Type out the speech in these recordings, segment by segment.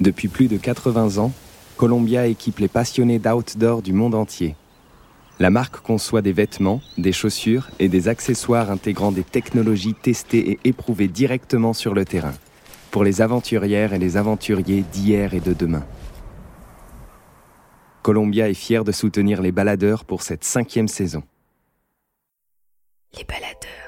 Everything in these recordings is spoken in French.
Depuis plus de 80 ans, Columbia équipe les passionnés d'outdoor du monde entier. La marque conçoit des vêtements, des chaussures et des accessoires intégrant des technologies testées et éprouvées directement sur le terrain, pour les aventurières et les aventuriers d'hier et de demain. Columbia est fier de soutenir les baladeurs pour cette cinquième saison. Les baladeurs.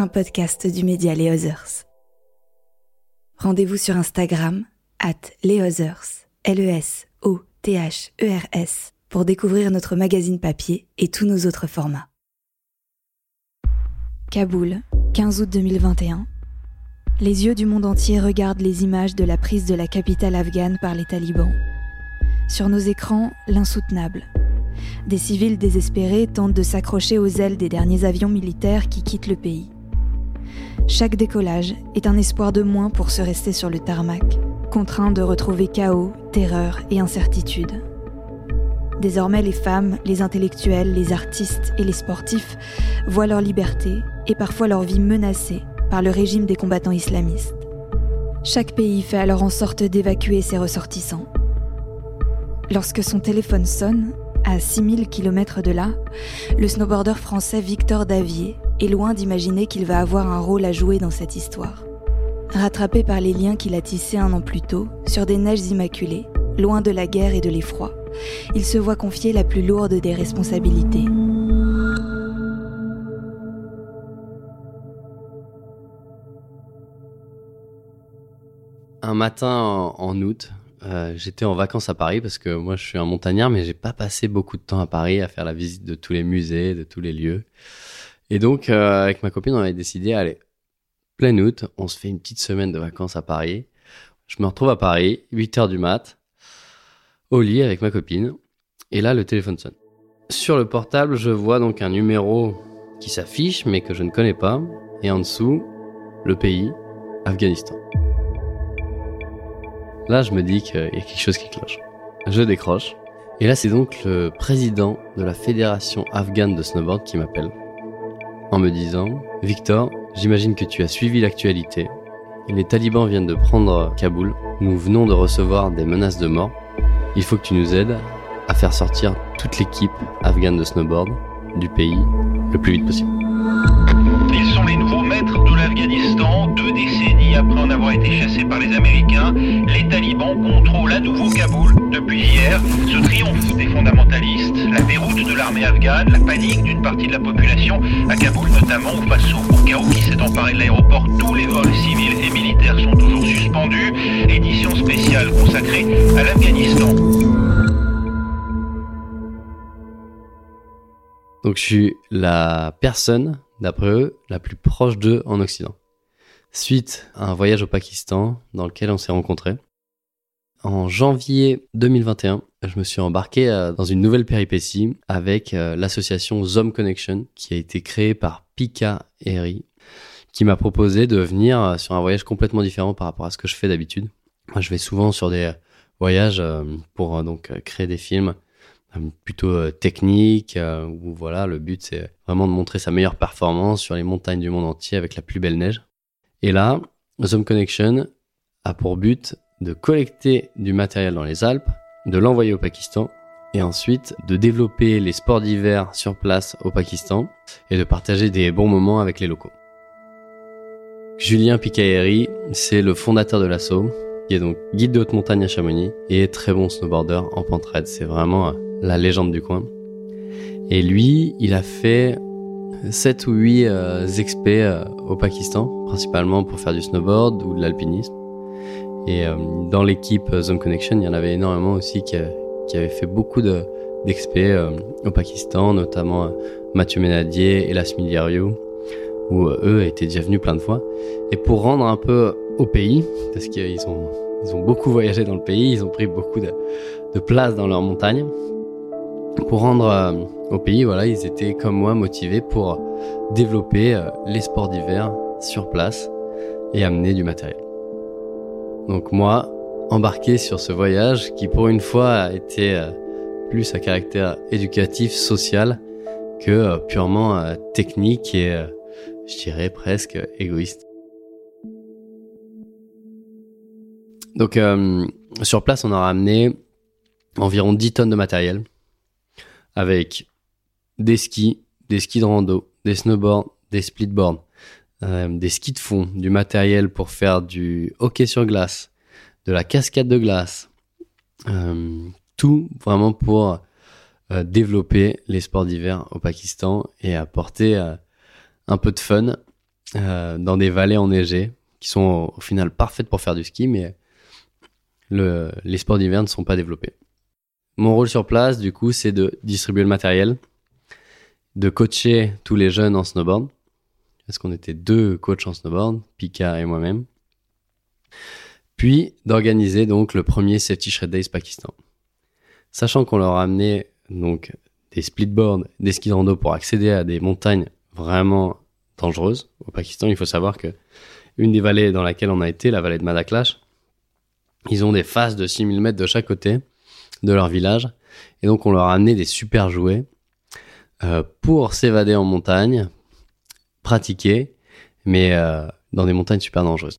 Un podcast du média Les Others. Rendez-vous sur Instagram, at Les Others, L-E-S-O-T-H-E-R-S, pour découvrir notre magazine papier et tous nos autres formats. Kaboul, 15 août 2021. Les yeux du monde entier regardent les images de la prise de la capitale afghane par les talibans. Sur nos écrans, l'insoutenable. Des civils désespérés tentent de s'accrocher aux ailes des derniers avions militaires qui quittent le pays. Chaque décollage est un espoir de moins pour se rester sur le tarmac, contraint de retrouver chaos, terreur et incertitude. Désormais, les femmes, les intellectuels, les artistes et les sportifs voient leur liberté et parfois leur vie menacée par le régime des combattants islamistes. Chaque pays fait alors en sorte d'évacuer ses ressortissants. Lorsque son téléphone sonne, à 6000 km de là, le snowboarder français Victor Davier est loin d'imaginer qu'il va avoir un rôle à jouer dans cette histoire. Rattrapé par les liens qu'il a tissés un an plus tôt, sur des neiges immaculées, loin de la guerre et de l'effroi, il se voit confier la plus lourde des responsabilités. Un matin en, août, euh, j'étais en vacances à Paris parce que moi je suis un montagnard, mais j'ai pas passé beaucoup de temps à Paris à faire la visite de tous les musées, de tous les lieux. Et donc euh, avec ma copine, on avait décidé, allez, plein août, on se fait une petite semaine de vacances à Paris. Je me retrouve à Paris, 8 heures du mat, au lit avec ma copine. Et là, le téléphone sonne. Sur le portable, je vois donc un numéro qui s'affiche, mais que je ne connais pas. Et en dessous, le pays, Afghanistan. Là, je me dis qu'il y a quelque chose qui cloche. Je décroche. Et là, c'est donc le président de la fédération afghane de snowboard qui m'appelle. En me disant, Victor, j'imagine que tu as suivi l'actualité. Les talibans viennent de prendre Kaboul. Nous venons de recevoir des menaces de mort. Il faut que tu nous aides à faire sortir toute l'équipe afghane de snowboard du pays le plus vite possible. Ils sont les nouveaux maîtres l'Afghanistan. Deux décennies après en avoir été chassés par les Américains, les talibans contrôlent à nouveau Kaboul depuis hier. Ce triomphe des fondamentalistes, la déroute de l'armée afghane, la panique d'une partie de la population à Kaboul notamment face au chaos qui s'est emparé de l'aéroport. Tous les vols civils et militaires sont toujours suspendus. Édition spéciale consacrée à l'Afghanistan. Donc je suis la personne, d'après eux, la plus proche d'eux en Occident. Suite à un voyage au Pakistan dans lequel on s'est rencontrés. En janvier 2021, je me suis embarqué euh, dans une nouvelle péripétie avec euh, l'association Zom Connection qui a été créée par Pika Eri qui m'a proposé de venir euh, sur un voyage complètement différent par rapport à ce que je fais d'habitude. Moi, je vais souvent sur des voyages pour donc créer des films plutôt techniques où voilà, le but c'est vraiment de montrer sa meilleure performance sur les montagnes du monde entier avec la plus belle neige. Et là, Zom Connection a pour but de collecter du matériel dans les Alpes, de l'envoyer au Pakistan et ensuite de développer les sports d'hiver sur place au Pakistan et de partager des bons moments avec les locaux. Julien Picaeri, c'est le fondateur de l'assaut, qui est donc guide de haute montagne à Chamonix et très bon snowboarder en pente raide. C'est vraiment euh, la légende du coin. Et lui, il a fait 7 ou 8 euh, euh, au Pakistan, principalement pour faire du snowboard ou de l'alpinisme. Et euh, dans l'équipe euh, Zone Connection, il y en avait énormément aussi qui, qui avaient fait beaucoup de euh, au Pakistan, notamment Mathieu Ménadier et Las Miliario, où eux étaient déjà venus plein de fois. Et pour rendre un peu au pays, parce qu'ils ont, ils ont beaucoup voyagé dans le pays, ils ont pris beaucoup de, de place dans leurs montagnes. Pour rendre au pays, voilà, ils étaient comme moi motivés pour développer les sports d'hiver sur place et amener du matériel. Donc moi, embarqué sur ce voyage qui pour une fois a été plus à caractère éducatif, social, que euh, purement euh, technique et, euh, je dirais, presque égoïste. Donc, sur place, on a ramené environ 10 tonnes de matériel avec des skis, des skis de rando, des snowboards, des splitboards, des skis de fond, du matériel pour faire du hockey sur glace, de la cascade de glace, tout vraiment pour euh, développer les sports d'hiver au Pakistan et apporter euh, un peu de fun euh, dans des vallées enneigées qui sont au, final parfaites pour faire du ski, mais le, les sports d'hiver ne sont pas développés. Mon rôle sur place, du coup, c'est de distribuer le matériel, de coacher tous les jeunes en snowboard, parce qu'on était deux coachs en snowboard, Pika et moi-même, puis d'organiser donc le premier Safety Shred Days Pakistan. Sachant qu'on leur a amené donc des splitboards, des skis de rando pour accéder à des montagnes vraiment dangereuses. Au Pakistan, il faut savoir que une des vallées dans laquelle on a été, la vallée de Madaklash, ils ont des faces de 6000 mètres de chaque côté de leur village. Et donc, on leur a amené des super jouets euh, pour s'évader en montagne, pratiquer, mais euh, dans des montagnes super dangereuses.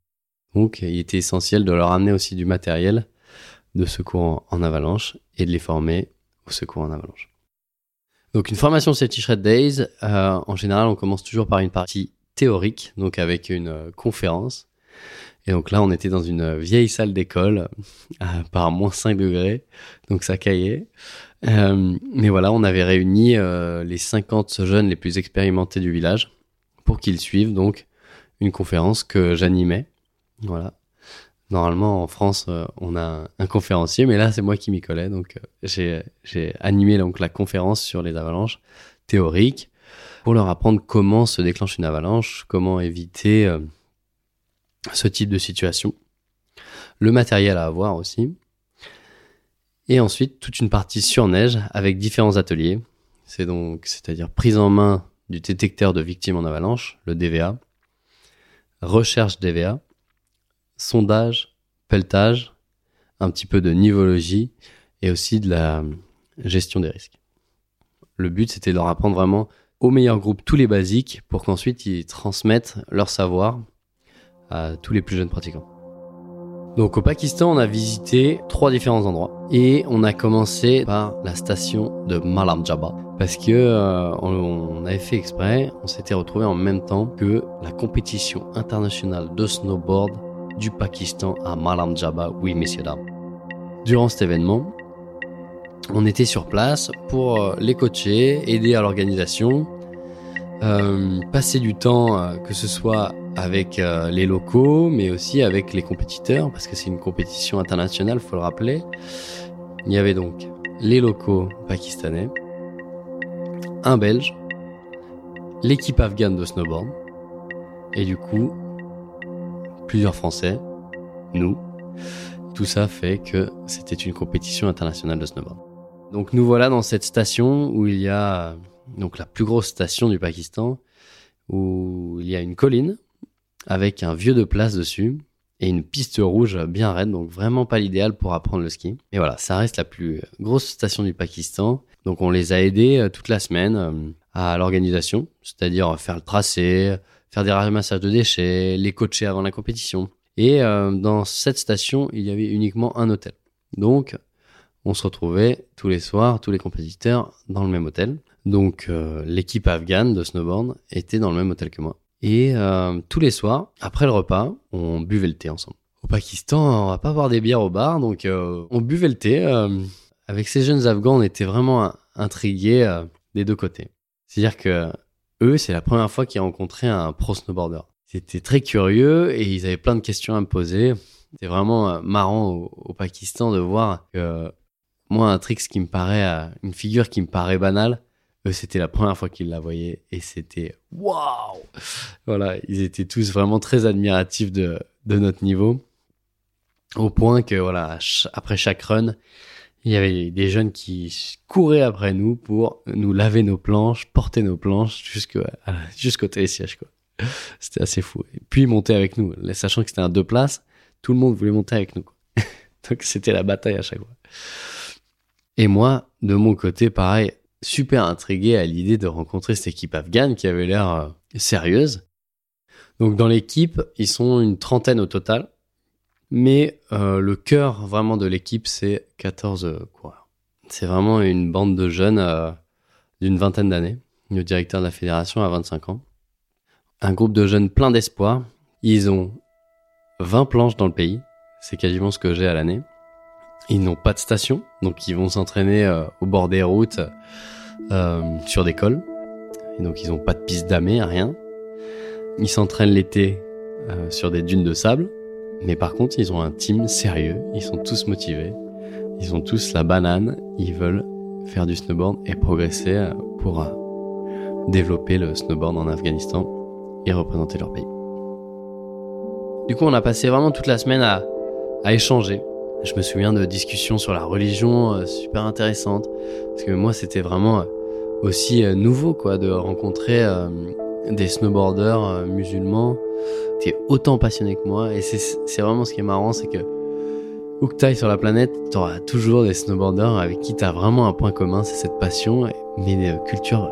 Donc, il était essentiel de leur amener aussi du matériel de secours en, avalanche et de les former au secours en avalanche. Donc une formation Safety Shred Days, euh, en général on commence toujours par une partie théorique, donc avec une conférence. Et donc là on était dans une vieille salle d'école, euh, par moins 5 degrés, donc ça caillait. mais voilà, on avait réuni les 50 jeunes les plus expérimentés du village pour qu'ils suivent donc une conférence que j'animais. Voilà. Normalement, en France, euh, on a un conférencier, mais là, c'est moi qui m'y collais. Donc, euh, j'ai animé donc la conférence sur les avalanches théoriques pour leur apprendre comment se déclenche une avalanche, comment éviter euh, ce type de situation, le matériel à avoir aussi, et ensuite toute une partie sur neige avec différents ateliers. C'est donc, c'est-à-dire prise en main du détecteur de victimes en avalanche, le DVA, recherche DVA, sondage, pelletage, un petit peu de nivologie et aussi de la gestion des risques. Le but, c'était de leur apprendre vraiment au meilleur groupe tous les basiques pour qu'ensuite ils transmettent leur savoir tous les plus jeunes pratiquants. Donc au Pakistan, on a visité trois différents endroits et on a commencé par la station de Malam Jaba parce que euh, on, avait fait exprès, on s'était retrouvé en même temps que la compétition internationale de snowboard du Pakistan à Malam Jaba, oui messieurs dames. Durant cet événement, on était sur place pour euh, les coacher, aider à l'organisation, euh, passer du temps, que ce soit avec les locaux, mais aussi avec les compétiteurs, parce que c'est une compétition internationale, faut le rappeler. Il y avait donc les locaux pakistanais, un Belge, l'équipe afghane de snowboard, et du coup, plusieurs Français, nous. Tout ça fait que c'était une compétition internationale de snowboard. Donc nous voilà dans cette station où il y a donc la plus grosse station du Pakistan, où il y a une colline avec un vieux de place dessus et une piste rouge bien raide, donc vraiment pas l'idéal pour apprendre le ski. Et voilà, ça reste la plus grosse station du Pakistan. Donc on les a aidés euh, toute la semaine euh, à l'organisation, c'est-à-dire faire le tracé, faire des ramassages de déchets, les coacher avant la compétition. Et euh, dans cette station, il y avait uniquement un hôtel. Donc, on se retrouvait tous les soirs, tous les compétiteurs, dans le même hôtel. Donc, euh, l'équipe afghane de snowboard était dans le même hôtel que moi. Et euh, tous les soirs, après le repas, on buvait le thé ensemble. Au Pakistan, on va pas boire des bières au bar, donc on buvait le thé. avec ces jeunes Afghans, on était vraiment intrigués des deux côtés. C'est-à-dire que eux, c'est la première fois qu'ils rencontraient un pro snowboarder. C'était très curieux et ils avaient plein de questions à me poser. C'était vraiment euh, marrant au, Pakistan de voir que moi, un trick qui me paraît, euh, une figure qui me paraît banale, eux, c'était la première fois qu'ils la voyaient et c'était waouh! Voilà, ils étaient tous vraiment très admiratifs de, de notre niveau. Au point que, voilà, après chaque run, il y avait des jeunes qui couraient après nous pour nous laver nos planches, porter nos planches jusqu'au jusqu'au télésiège quoi. C'était assez fou. Et puis monter avec nous, sachant que c'était un deux places, tout le monde voulait monter avec nous. Donc c'était la bataille à chaque fois. Et moi, de mon côté, pareil, super intrigué à l'idée de rencontrer cette équipe afghane qui avait l'air euh, sérieuse. Donc dans l'équipe, ils sont une trentaine au total. Mais euh, le cœur vraiment de l'équipe, c'est 14 coureurs. C'est vraiment une bande de jeunes euh, d'une vingtaine d'années. Le directeur de la fédération a 25 ans. Un groupe de jeunes plein d'espoir. Ils ont 20 planches dans le pays. C'est quasiment ce que j'ai à l'année. Ils n'ont pas de station, donc ils vont s'entraîner euh, au bord des routes euh, sur des cols. Et donc ils n'ont pas de piste damée, rien. Ils s'entraînent l'été euh, sur des dunes de sable. Mais par contre, ils ont un team sérieux. Ils sont tous motivés. Ils ont tous la banane. Ils veulent faire du snowboard et progresser euh, pour euh, développer le snowboard en Afghanistan et représenter leur pays. Du coup, on a passé vraiment toute la semaine à, à échanger. Je me souviens de discussions sur la religion euh, super intéressantes. Parce que moi, c'était vraiment aussi nouveau, quoi, de rencontrer des snowboarders musulmans qui étaient autant passionnés que moi. Et c'est vraiment ce qui est marrant, c'est que où que t'ailles sur la planète, t'auras toujours des snowboarders avec qui t'as vraiment un point commun, c'est cette passion, mais des cultures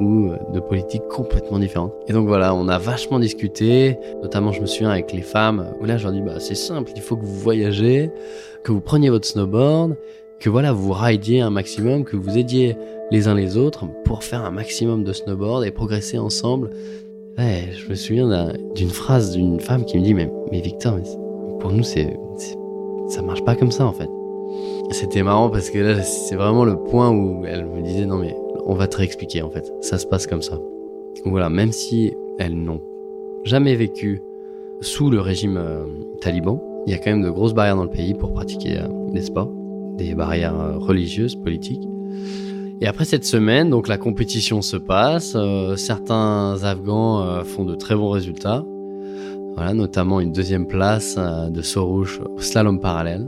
ou de politiques complètement différentes. Et donc voilà, on a vachement discuté, notamment je me souviens avec les femmes, où là je leur dis bah c'est simple, il faut que vous voyagez, que vous preniez votre snowboard, que voilà, vous ridiez un maximum, que vous aidiez les uns les autres pour faire un maximum de snowboard et progresser ensemble. Ouais, je me souviens d'une phrase d'une femme qui me dit mais, mais Victor, pour nous c'est ça marche pas comme ça en fait. C'était marrant parce que là, c'est vraiment le point où elle me disait non mais on va te réexpliquer en fait. Ça se passe comme ça. Voilà, même si elles n'ont jamais vécu sous le régime euh, taliban, il y a quand même de grosses barrières dans le pays pour pratiquer euh, sports, des barrières euh, religieuses, politiques. Et après cette semaine, donc la compétition se passe. certains Afghans font de très bons résultats. Voilà, notamment une deuxième place euh, de Sorouche au slalom parallèle.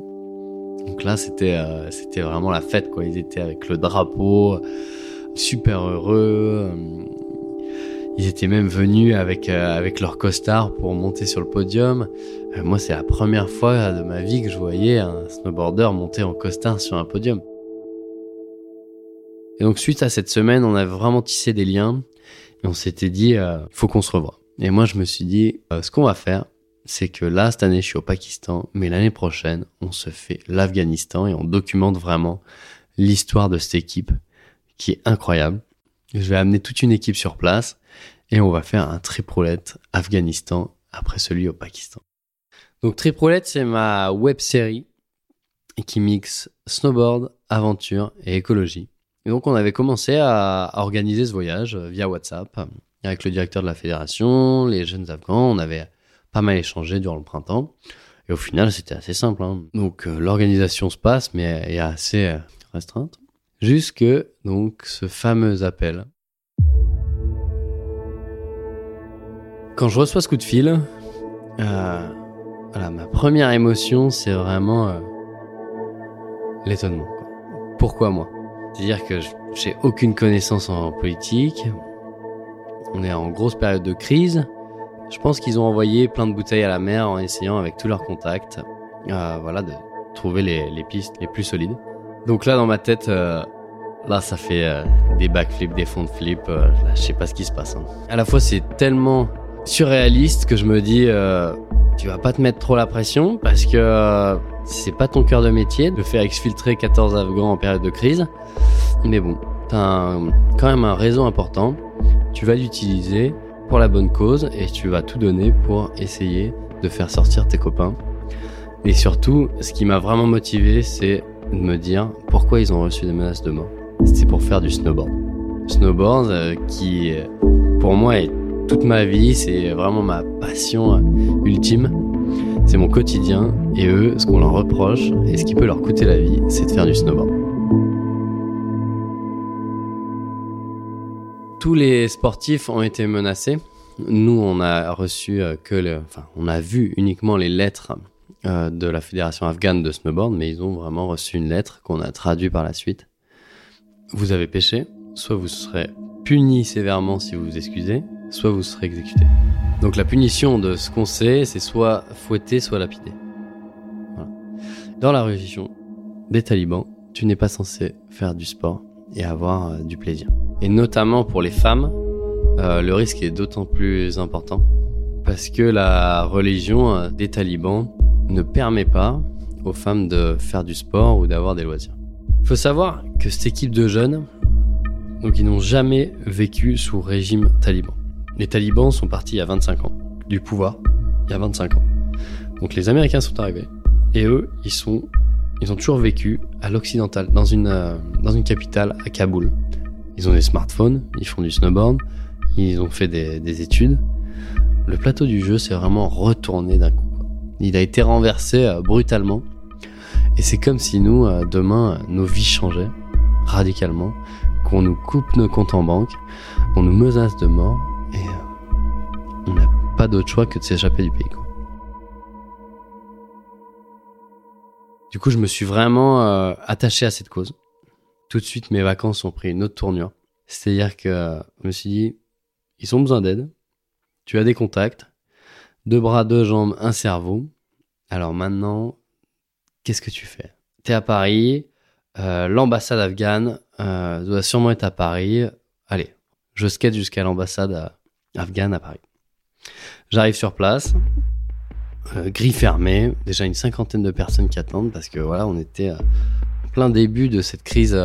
Donc là, c'était euh, c'était vraiment la fête quoi. Ils étaient avec le drapeau, super heureux. Ils étaient même venus avec euh, avec leur costard pour monter sur le podium. moi, c'est la première fois de ma vie que je voyais un snowboarder monter en costard sur un podium. Et donc suite à cette semaine, on a vraiment tissé des liens et on s'était dit, il faut qu'on se revoie. Et moi, je me suis dit, euh, ce qu'on va faire, c'est que là, cette année, je suis au Pakistan, mais l'année prochaine, on se fait l'Afghanistan et on documente vraiment l'histoire de cette équipe qui est incroyable. Je vais amener toute une équipe sur place et on va faire un triprolette Afghanistan après celui au Pakistan. Donc triprolette, c'est ma web série qui mixe snowboard, aventure et écologie. Et donc on avait commencé à organiser ce voyage via WhatsApp avec le directeur de la fédération, les jeunes Afghans. On avait pas mal échangé durant le printemps. Et au final, c'était assez simple. Hein. Donc euh, l'organisation se passe, mais est assez euh, restreinte. Jusque donc ce fameux appel. Quand je reçois ce coup de fil, euh, voilà, ma première émotion, c'est vraiment euh, l'étonnement. Pourquoi moi? C'est-à-dire que j'ai aucune connaissance en politique, on est en grosse période de crise. Je pense qu'ils ont envoyé plein de bouteilles à la mer en essayant avec tous leurs contacts, euh, voilà, de trouver les, pistes les plus solides. Donc là, dans ma tête, euh, là, ça fait euh, des backflips, des fonds de flip. là, je sais pas ce qui se passe. Hein. À la fois, c'est tellement surréaliste que je me dis, tu vas pas te mettre trop la pression parce que c'est pas ton cœur de métier de faire exfiltrer 14 Afghans en période de crise. Mais bon, t'as quand même un réseau important tu vas l'utiliser pour la bonne cause et tu vas tout donner pour essayer de faire sortir tes copains. Et surtout, ce qui m'a vraiment motivé, c'est de me dire pourquoi ils ont reçu des menaces de mort. C'était pour faire du snowboard. Snowboard euh, qui, pour moi, est toute ma vie, c'est vraiment ma passion euh, ultime. C'est mon quotidien et eux, ce qu'on leur reproche et ce qui peut leur coûter la vie, c'est de faire du snowboard. Tous les sportifs ont été menacés. Nous, on a reçu euh, que le, enfin, on a vu uniquement les lettres euh, de la fédération afghane de snowboard, mais ils ont vraiment reçu une lettre qu'on a traduite par la suite. Vous avez péché, soit vous serez puni sévèrement si vous vous excusez, soit vous serez exécuté. Donc la punition de ce qu'on sait, c'est soit fouetter, soit lapider. Dans la religion des talibans, tu n'es pas censé faire du sport et avoir euh, du plaisir. Et notamment pour les femmes, euh, le risque est d'autant plus important parce que la religion euh, des talibans ne permet pas aux femmes de faire du sport ou d'avoir des loisirs. Il faut savoir que cette équipe de jeunes, donc ils n'ont jamais vécu sous régime taliban. Les talibans sont partis il y a 25 ans du pouvoir, il y a 25 ans. Donc les Américains sont arrivés et eux, ils sont ils ont toujours vécu à l'occidental, dans une, euh, dans une capitale, à Kaboul. Ils ont des smartphones, ils font du snowboard, ils ont fait des, des études. Le plateau du jeu s'est vraiment retourné d'un coup. Il a été renversé euh, brutalement. Et c'est comme si nous, euh, demain, nos vies changeaient radicalement, qu'on nous coupe nos comptes en banque, qu'on nous menace de mort, et on n'a pas d'autre choix que de s'échapper du pays. Du coup, je me suis vraiment euh, attaché à cette cause. Tout de suite, mes vacances ont pris une autre tournure. C'est-à-dire que je me suis dit, ils ont besoin d'aide. Tu as des contacts, deux bras, deux jambes, un cerveau. Alors maintenant, qu'est-ce que tu fais? T'es à Paris, euh, l'ambassade afghane euh, doit sûrement être à Paris. Allez, je skate jusqu'à l'ambassade euh, afghane à Paris. J'arrive sur place, euh, gris fermé, déjà une cinquantaine de personnes qui attendent parce que voilà, on était en plein début de cette crise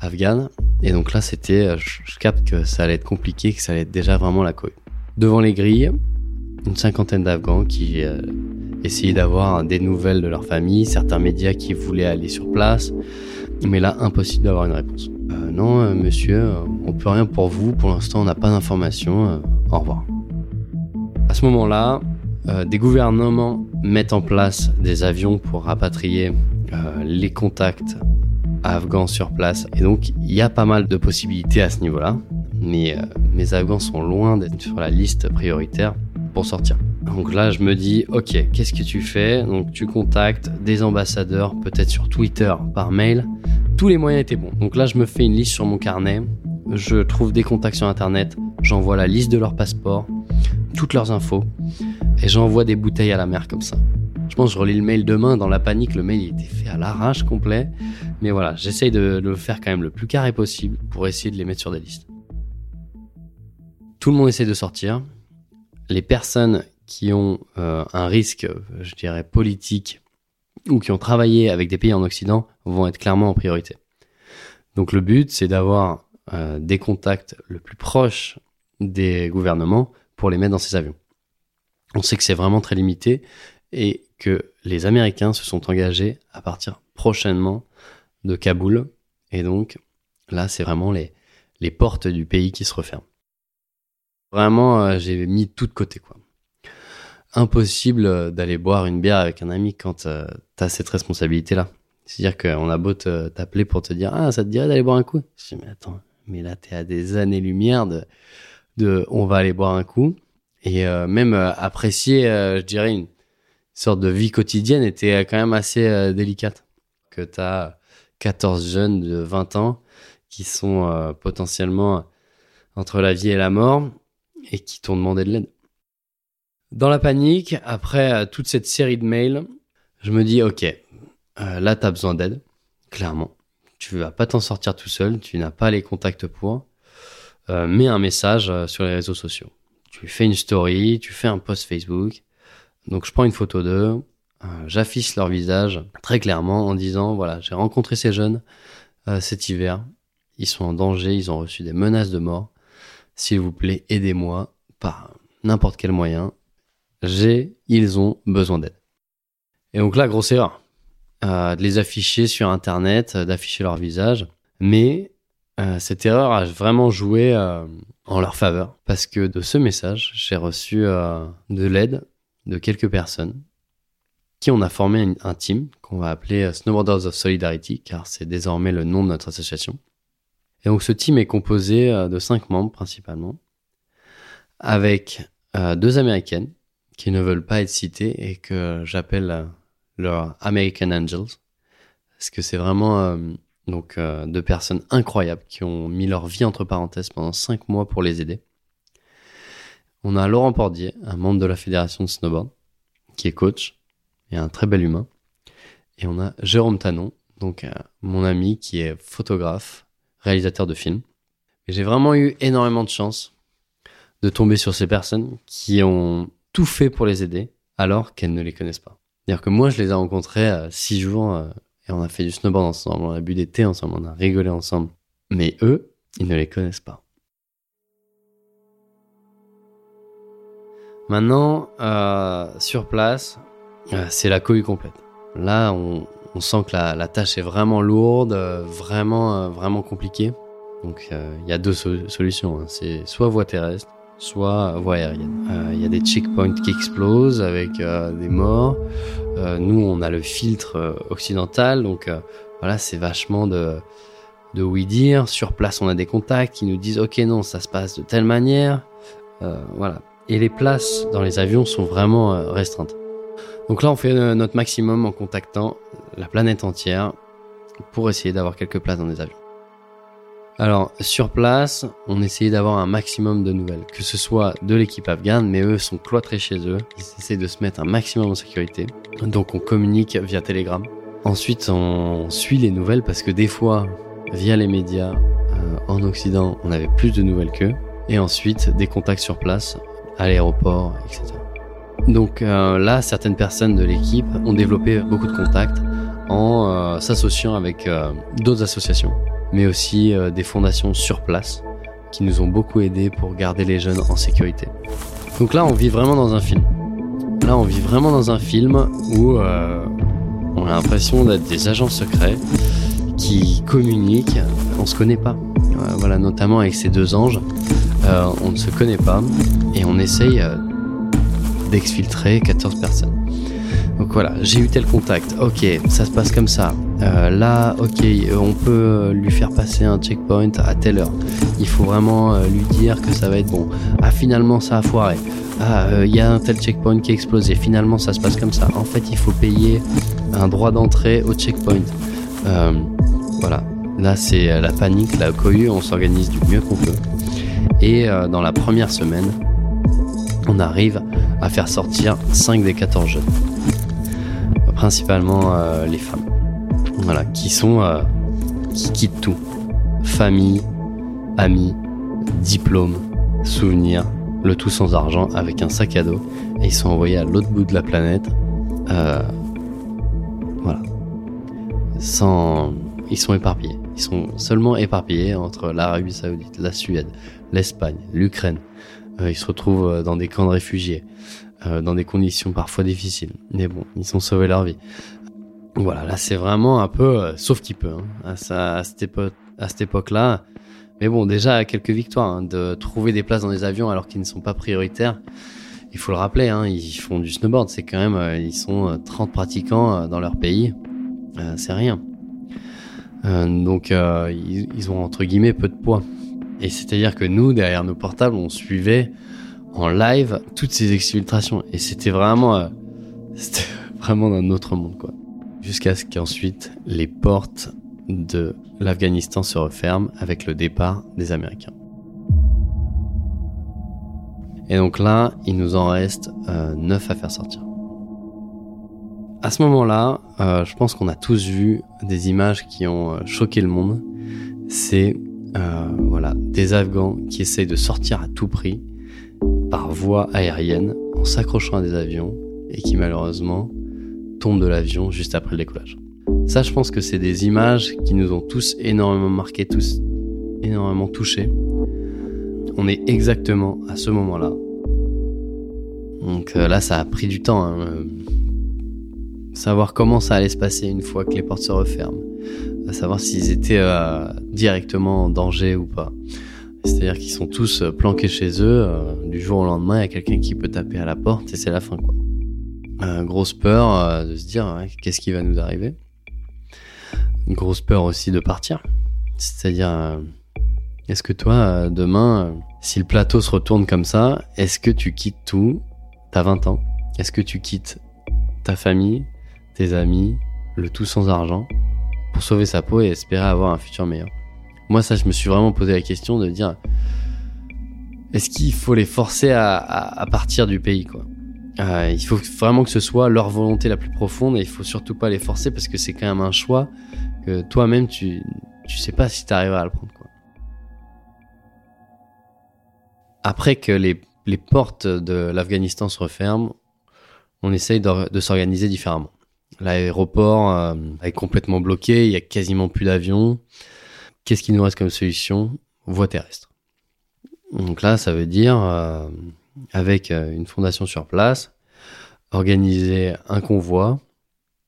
afghane. Et donc là, c'était, je, je capte que ça allait être compliqué, que ça allait être déjà vraiment la couille. Devant les grilles, une cinquantaine d'Afghans qui euh, essayaient d'avoir des nouvelles de leur famille, certains médias qui voulaient aller sur place, mais là, impossible d'avoir une réponse. Euh, non, euh, monsieur, euh, on peut rien pour vous, pour l'instant, on n'a pas d'informations, au revoir. À ce moment-là, des gouvernements mettent en place des avions pour rapatrier les contacts afghans sur place. Et donc, il y a pas mal de possibilités à ce niveau-là. Mais mes Afghans sont loin d'être sur la liste prioritaire pour sortir. Donc là, je me dis, ok, qu'est-ce que tu fais? Donc tu contactes des ambassadeurs, peut-être sur Twitter, par mail. Tous les moyens étaient bons. Donc là, je me fais une liste sur mon carnet. Je trouve des contacts sur Internet. J'envoie la liste de leurs passeports, toutes leurs infos. Et j'envoie des bouteilles à la mer comme ça. Je pense que je relis le mail demain. Dans la panique, le mail il était fait à l'arrache complet. Mais voilà, j'essaye de le faire quand même le plus carré possible pour essayer de les mettre sur des listes. Tout le monde essaie de sortir. Les personnes qui ont euh, un risque, je dirais, politique ou qui ont travaillé avec des pays en Occident vont être clairement en priorité. Donc le but, c'est d'avoir euh, des contacts le plus proches des gouvernements pour les mettre dans ces avions. On sait que c'est vraiment très limité et que les Américains se sont engagés à partir prochainement de Kaboul. Et donc là, c'est vraiment les, les portes du pays qui se referment. Vraiment, euh, j'ai mis tout de côté, quoi. Impossible euh, d'aller boire une bière avec un ami quand euh, t'as cette responsabilité-là. C'est-à-dire qu'on a beau t'appeler pour te dire Ah, ça te dirait d'aller boire un coup? Je dis Mais attends, mais là, t'es à des années-lumière de, de on va aller boire un coup. Et même apprécier, je dirais, une sorte de vie quotidienne était quand même assez délicate. Que t'as 14 jeunes de 20 ans qui sont potentiellement entre la vie et la mort et qui t'ont demandé de l'aide. Dans la panique, après euh, toute cette série de mails, je me dis ok, euh, là t'as besoin d'aide, clairement. Tu vas pas t'en sortir tout seul, tu n'as pas les contacts pour. Euh, mets un message euh, sur les réseaux sociaux. Tu fais une story, tu fais un post Facebook. Donc je prends une photo d'eux, j'affiche leur visage très clairement en disant voilà j'ai rencontré ces jeunes cet hiver, ils sont en danger, ils ont reçu des menaces de mort. S'il vous plaît, aidez-moi par n'importe quel moyen. J'ai, ils ont besoin d'aide. Et donc là, grosse erreur. Euh, de les afficher sur Internet, euh, d'afficher leur visage. Mais euh, cette erreur a vraiment joué en leur faveur. Parce que de ce message, j'ai reçu de l'aide de quelques personnes qui on a formé un, team qu'on va appeler Snowboarders of Solidarity, car c'est désormais le nom de notre association. Et donc ce team est composé euh, de cinq membres principalement, avec euh, deux américaines qui ne veulent pas être citées et que j'appelle euh, leurs American Angels, parce que c'est vraiment euh, donc deux personnes incroyables qui ont mis leur vie entre parenthèses pendant cinq mois pour les aider. On a Laurent Pordier, un membre de la fédération de snowboard, qui est coach et un très bel humain. Et on a Jérôme Tanon, donc mon ami qui est photographe, réalisateur de films. J'ai vraiment eu énormément de chance de tomber sur ces personnes qui ont tout fait pour les aider alors qu'elles ne les connaissent pas. C'est-à-dire que moi, je les ai rencontrées à six jours et on a fait du snowboard ensemble, on a bu des thés ensemble, on a rigolé ensemble. Mais eux, ils ne les connaissent pas. Maintenant, euh, sur place, euh, c'est la cohue complète. Là, on, sent que la, tâche est vraiment lourde, euh, vraiment, vraiment compliquée. Donc, il y a deux solutions. Hein. C'est soit voie terrestre, soit voie aérienne. Il y a des checkpoints qui explosent avec des morts. nous, on a le filtre occidental, donc voilà, c'est vachement de de oui dire. Sur place, on a des contacts qui nous disent ok non, ça se passe de telle manière. voilà, et les places dans les avions sont vraiment euh, restreintes. Donc là, on fait euh, notre maximum en contactant la planète entière pour essayer d'avoir quelques places dans les avions. Alors, sur place, on essayait d'avoir un maximum de nouvelles, que ce soit de l'équipe afghane, mais eux sont cloîtrés chez eux. Ils essaient de se mettre un maximum en sécurité. Donc, on communique via Telegram. Ensuite, on suit les nouvelles parce que des fois, via les médias euh, en Occident, on avait plus de nouvelles qu'eux. Et ensuite, des contacts sur place à l'aéroport, etc. Donc euh, là, certaines personnes de l'équipe ont développé beaucoup de contacts en euh, s'associant avec euh, d'autres associations, mais aussi des fondations sur place qui nous ont beaucoup aidés pour garder les jeunes en sécurité. Donc là, on vit vraiment dans un film. Là, on vit vraiment dans un film où on a l'impression d'être des agents secrets qui communiquent. On se connaît pas. voilà, notamment avec ces deux anges. On ne se connaît pas et on essaye d'exfiltrer 14 personnes. Donc voilà, j'ai eu tel contact, ok, ça se passe comme ça. Euh, là, ok, on peut lui faire passer un checkpoint à telle heure. Il faut vraiment lui dire que ça va être bon. Ah, finalement, ça a foiré. Ah, il y a un tel checkpoint qui a explosé. Finalement, ça se passe comme ça. En fait, il faut payer un droit d'entrée au checkpoint. voilà, là, c'est la panique, la cohue. On s'organise du mieux qu'on peut. Et euh, dans la première semaine, on arrive à faire sortir 5 des 14 jeunes. Principalement euh, les femmes. Voilà, qui sont. Euh, qui quittent tout. Famille, amis, diplôme, souvenirs, le tout sans argent, avec un sac à dos. Et ils sont envoyés à l'autre bout de la planète. voilà. Sans. Ils sont éparpillés. Ils sont seulement éparpillés entre l'Arabie Saoudite, la Suède, l'Espagne, l'Ukraine. Euh, ils se retrouvent euh, dans des camps de réfugiés, euh, dans des conditions parfois difficiles. Mais bon, ils ont sauvé leur vie. Voilà, là c'est vraiment un peu, sauf qu'il peut, hein, à, à, cette époque, à cette époque-là. Mais bon, déjà quelques victoires, hein, de trouver des places dans des avions alors qu'ils ne sont pas prioritaires. Il faut le rappeler, hein, ils font du snowboard, c'est quand même, ils sont 30 pratiquants dans leur pays, c'est rien. donc ils, ils ont entre guillemets peu de poids. Et c'est-à-dire que nous, derrière nos portables, on suivait en live toutes ces exfiltrations. Et c'était vraiment, euh, c'était vraiment un autre monde, quoi. Jusqu'à ce qu'ensuite, les portes de l'Afghanistan se referment avec le départ des Américains. Et donc là, il nous en reste euh, neuf à faire sortir. À ce moment-là, euh, je pense qu'on a tous vu des images qui ont choqué le monde. C'est euh, voilà, des Afghans qui essayent de sortir à tout prix par voie aérienne en s'accrochant à des avions et qui malheureusement tombent de l'avion juste après le décollage. Ça, je pense que c'est des images qui nous ont tous énormément marqués, tous énormément touchés. On est exactement à ce moment-là. Donc euh, là, ça a pris du temps. Hein, euh, savoir comment ça allait se passer une fois que les portes se referment à savoir s'ils étaient euh, directement en danger ou pas. C'est-à-dire qu'ils sont tous euh, planqués chez eux, euh, du jour au lendemain, il y a quelqu'un qui peut taper à la porte et c'est la fin, quoi. grosse peur de se dire qu'est-ce qui va nous arriver? grosse peur aussi de partir. C'est-à-dire, est-ce que toi, demain, si le plateau se retourne comme ça, est-ce que tu quittes tout? T'as 20 ans. Est-ce que tu quittes ta famille, tes amis, le tout sans argent? Pour sauver sa peau et espérer avoir un futur meilleur. Moi, ça, je me suis vraiment posé la question de dire est-ce qu'il faut les forcer à, partir du pays, euh, Il faut vraiment que ce soit leur volonté la plus profonde et il faut surtout pas les forcer parce que c'est quand même un choix que toi-même, tu, tu sais pas si tu arriveras à le prendre. Après que les, portes de l'Afghanistan se referment, on essaye de s'organiser différemment. L'aéroport euh, est complètement bloqué, il y a quasiment plus d'avions. Qu'est-ce qui nous reste comme solution? Voie terrestre. Donc là, ça veut dire, euh, avec euh, une fondation sur place, organiser un convoi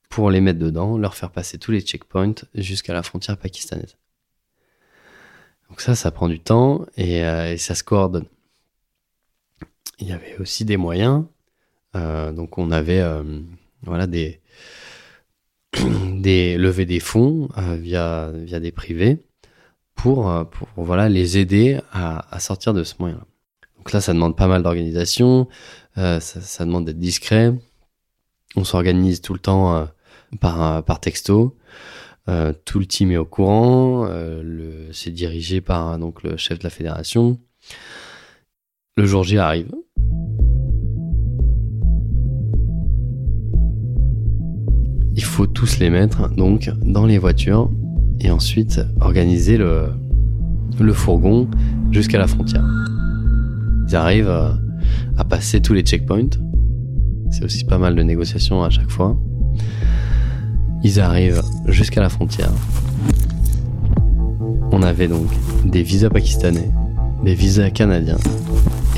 pour les mettre dedans, leur faire passer tous les checkpoints jusqu'à la frontière pakistanaise. Donc ça, ça prend du temps et, ça se coordonne. Il y avait aussi des moyens. Donc on avait voilà des des levées des fonds via via des privés pour pour voilà les aider à, à sortir de ce moyen-là. Donc là, ça demande pas mal d'organisation, ça, ça, demande d'être discret. On s'organise tout le temps par, par texto. Euh, tout le team est au courant. Euh, c'est dirigé par donc le chef de la fédération. Le jour J arrive. Faut tous les mettre donc dans les voitures et ensuite organiser le, le fourgon jusqu'à la frontière. Ils arrivent à, euh, à passer tous les checkpoints. C'est aussi pas mal de négociations à chaque fois. Ils arrivent jusqu'à la frontière. On avait donc des visas pakistanais, des visas canadiens,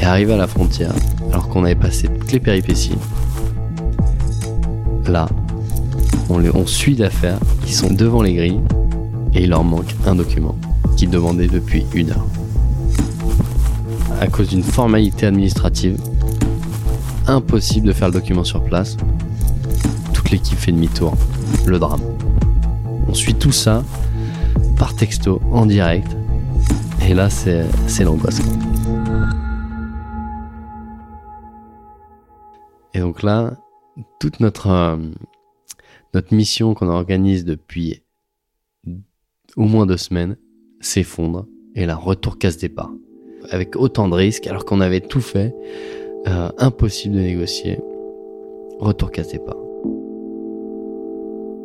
et arrivé à la frontière, alors qu'on avait passé toutes les péripéties, là, on, suit d'affaires, ils sont devant les grilles, et il leur manque un document qu'ils demandaient depuis une heure. À cause d'une formalité administrative, impossible de faire le document sur place. Toute l'équipe fait demi-tour le drame. On suit tout ça par texto, en direct. Et là, c'est, l'angoisse. Et donc là, toute notre, euh, notre mission qu'on organise depuis au moins deux semaines s'effondre. Et là, retour casse-départ. Avec autant de risques, alors qu'on avait tout fait, euh, impossible de négocier. Retour casse-départ.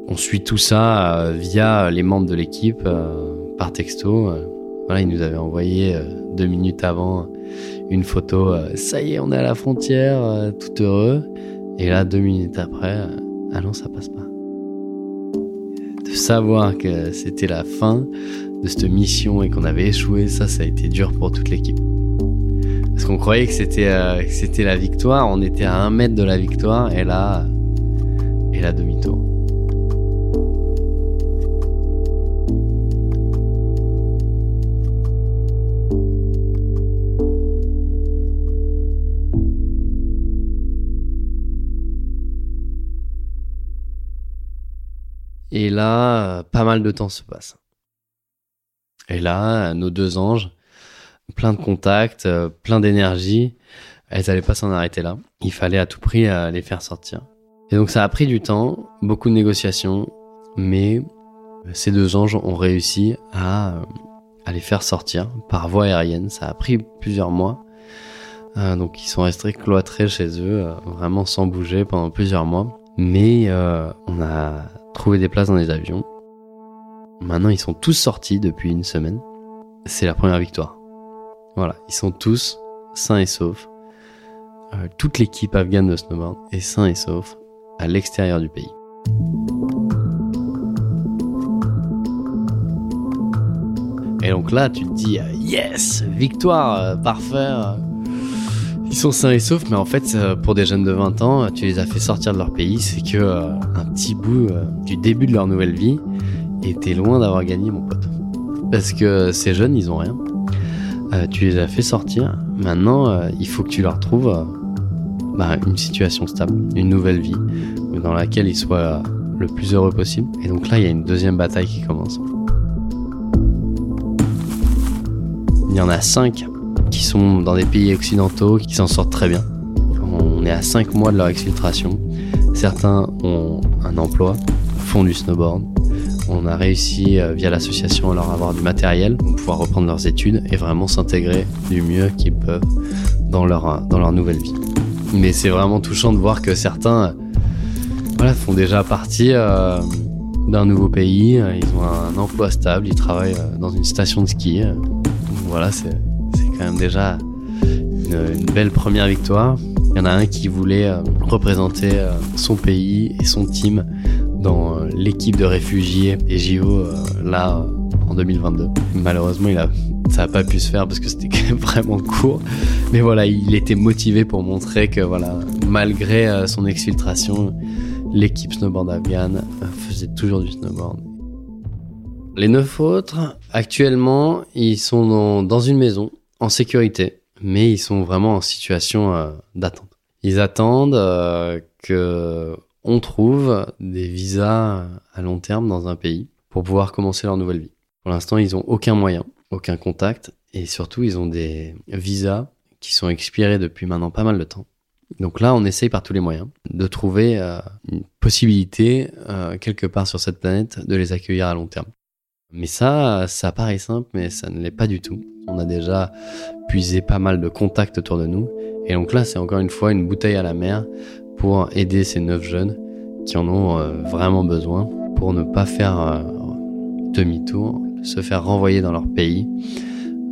On suit tout ça euh, via les membres de l'équipe euh, par texto. Voilà, ils nous avaient envoyé deux minutes avant une photo. ça y est, on est à la frontière, tout heureux. Et là, deux minutes après, ah non, ça passe pas. Savoir que c'était la fin de cette mission et qu'on avait échoué, ça, ça a été dur pour toute l'équipe. Parce qu'on croyait que c'était c'était la victoire, on était à un mètre de la victoire, et là, et là demi-tour. Et là, euh, pas mal de temps se passe. Et là, nos deux anges, plein de contacts, euh, plein d'énergie, elles n'allaient pas s'en arrêter là. Il fallait à tout prix euh, les faire sortir. Et donc ça a pris du temps, beaucoup de négociations, mais ces deux anges ont réussi à, les faire sortir par voie aérienne. Ça a pris plusieurs mois. donc ils sont restés cloîtrés chez eux, vraiment sans bouger pendant plusieurs mois. Mais on a trouver des places dans les avions. Maintenant, ils sont tous sortis depuis une semaine. C'est la première victoire. Voilà, ils sont tous sains et saufs. Euh, toute l'équipe afghane de snowboard est sain et sauf à l'extérieur du pays. Et donc là, tu te dis, euh, yes, victoire, euh, parfait. Ils sont sains et saufs, mais en fait, euh, pour des jeunes de 20 ans, tu les as fait sortir de leur pays, c'est que euh, un petit bout euh, du début de leur nouvelle vie, était loin d'avoir gagné, mon pote. Parce que ces jeunes, ils ont rien. tu les as fait sortir. Maintenant, il faut que tu leur trouves bah, une situation stable, une nouvelle vie, dans laquelle ils soient le plus heureux possible. Et donc là, il y a une deuxième bataille qui commence. Il y en a cinq qui sont dans des pays occidentaux, qui s'en sortent très bien. On est à 5 mois de leur exfiltration. Certains ont un emploi, font du snowboard. On a réussi euh, via l'association à leur avoir du matériel pour pouvoir reprendre leurs études et vraiment s'intégrer du mieux qu'ils peuvent dans leur, dans leur nouvelle vie. Mais c'est vraiment touchant de voir que certains voilà, font déjà partie euh, d'un nouveau pays. Ils ont un emploi stable, ils travaillent dans une station de ski. Voilà, c'est même déjà une, belle première victoire. Il y en a un qui voulait représenter son pays et son team dans l'équipe de réfugiés des JO là en 2022. Malheureusement, il a, ça n'a pas pu se faire parce que c'était vraiment court. Mais voilà, il était motivé pour montrer que voilà, malgré euh, son exfiltration, l'équipe snowboard afghane euh, faisait toujours du snowboard. Les neuf autres, actuellement, ils sont dans, une maison, en sécurité, mais ils sont vraiment en situation euh, d'attente. Ils attendent que on trouve des visas à long terme dans un pays pour pouvoir commencer leur nouvelle vie. Pour l'instant, ils n'ont aucun moyen, aucun contact, et surtout, ils ont des visas qui sont expirés depuis maintenant pas mal de temps. Donc là, on essaye par tous les moyens de trouver euh, une possibilité euh, quelque part sur cette planète de les accueillir à long terme. Mais ça, ça paraît simple, mais ça ne l'est pas du tout. On a déjà puisé pas mal de contacts autour de nous. Et donc là, c'est encore une fois une bouteille à la mer pour aider ces neuf jeunes qui en ont euh, vraiment besoin pour ne pas faire demi-tour se faire renvoyer dans leur pays,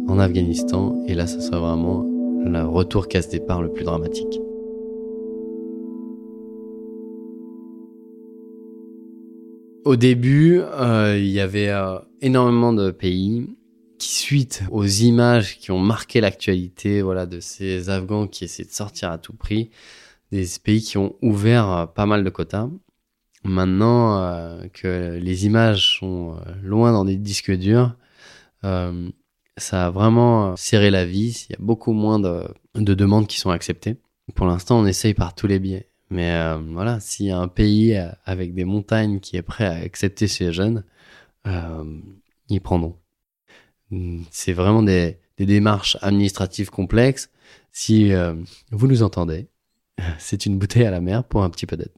en Afghanistan, et là, ça serait vraiment le retour casse-départ le plus dramatique. Au début, euh, il y avait euh, énormément de pays qui, suite aux images qui ont marqué l'actualité, voilà, de ces Afghans qui essaient de sortir à tout prix, des pays qui ont ouvert euh, pas mal de quotas. Maintenant que les images sont loin dans des disques durs, ça a vraiment serré la vis. Il y a beaucoup moins de, demandes qui sont acceptées. Pour l'instant, on essaye par tous les biais. Mais voilà, s'il y a un pays avec des montagnes qui est prêt à accepter ces jeunes, ils prendront. C'est vraiment des, des, démarches administratives complexes. Si vous nous entendez, c'est une bouteille à la mer pour un petit peu d'aide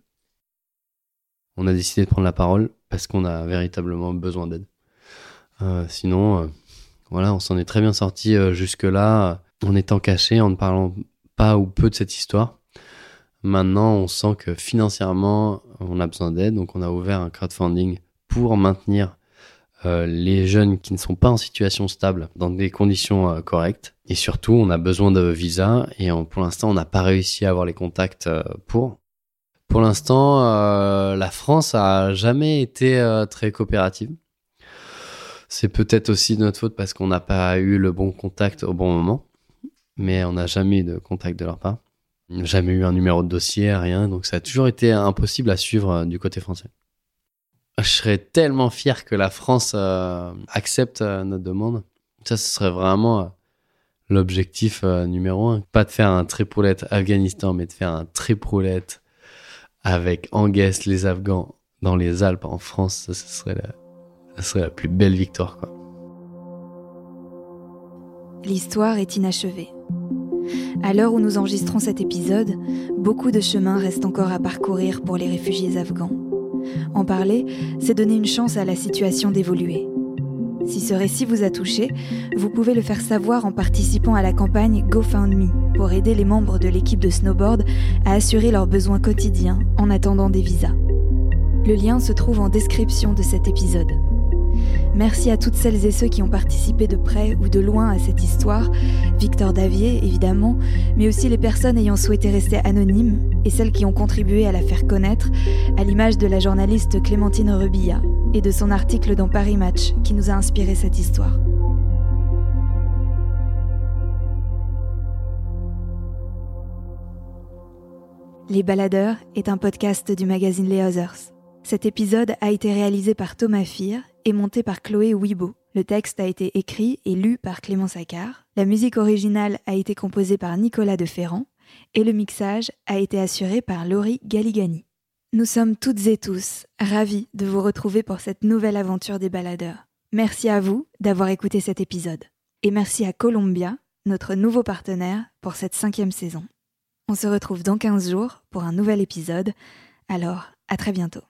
on a décidé de prendre la parole parce qu'on a véritablement besoin d'aide. Euh, sinon, euh, voilà, on s'en est très bien sorti euh, jusque-là en étant caché, en ne parlant pas ou peu de cette histoire. Maintenant, on sent que financièrement, on a besoin d'aide, donc on a ouvert un crowdfunding pour maintenir les jeunes qui ne sont pas en situation stable dans des conditions correctes. Et surtout, on a besoin de visa et pour l'instant, on n'a pas réussi à avoir les contacts pour. Pour l'instant, euh, la France a jamais été euh, très coopérative. C'est peut-être aussi notre faute parce qu'on n'a pas eu le bon contact au bon moment, mais on n'a jamais eu de contact de leur part. Jamais eu un numéro de dossier, rien, donc ça a toujours été impossible à suivre euh, du côté français. Je serais tellement fier que la France accepte notre demande. Ça, ce serait vraiment l'objectif numéro un. Pas de faire un tripoulette Afghanistan, mais de faire un tripoulette avec Anguès, les Afghans dans les Alpes en France, ça, serait, la, serait la plus belle victoire. L'histoire est inachevée. À l'heure où nous enregistrons cet épisode, beaucoup de chemin reste encore à parcourir pour les réfugiés afghans. En parler, c'est donner une chance à la situation d'évoluer. Si ce récit vous a touché, vous pouvez le faire savoir en participant à la campagne GoFundMe pour aider les membres de l'équipe de snowboard à assurer leurs besoins quotidiens en attendant des visas. Le lien se trouve en description de cet épisode. Merci à toutes celles et ceux qui ont participé de près ou de loin à cette histoire, Victor Davier évidemment, mais aussi les personnes ayant souhaité rester anonymes et celles qui ont contribué à la faire connaître, à l'image de la journaliste Clémentine Rebilla et de son article dans Paris Match qui nous a inspiré cette histoire. Les Baladeurs est un podcast du magazine Les Others. Cet épisode a été réalisé par Thomas Fir et monté par Chloé Wibo. Le texte a été écrit et lu par Clément Saccard. La musique originale a été composée par Nicolas de Ferrand et le mixage a été assuré par Laurie Galigani. Nous sommes toutes et tous ravis de vous retrouver pour cette nouvelle aventure des baladeurs. Merci à vous d'avoir écouté cet épisode. Et merci à Columbia, notre nouveau partenaire, pour cette cinquième saison. On se retrouve dans 15 jours pour un nouvel épisode. Alors, à très bientôt.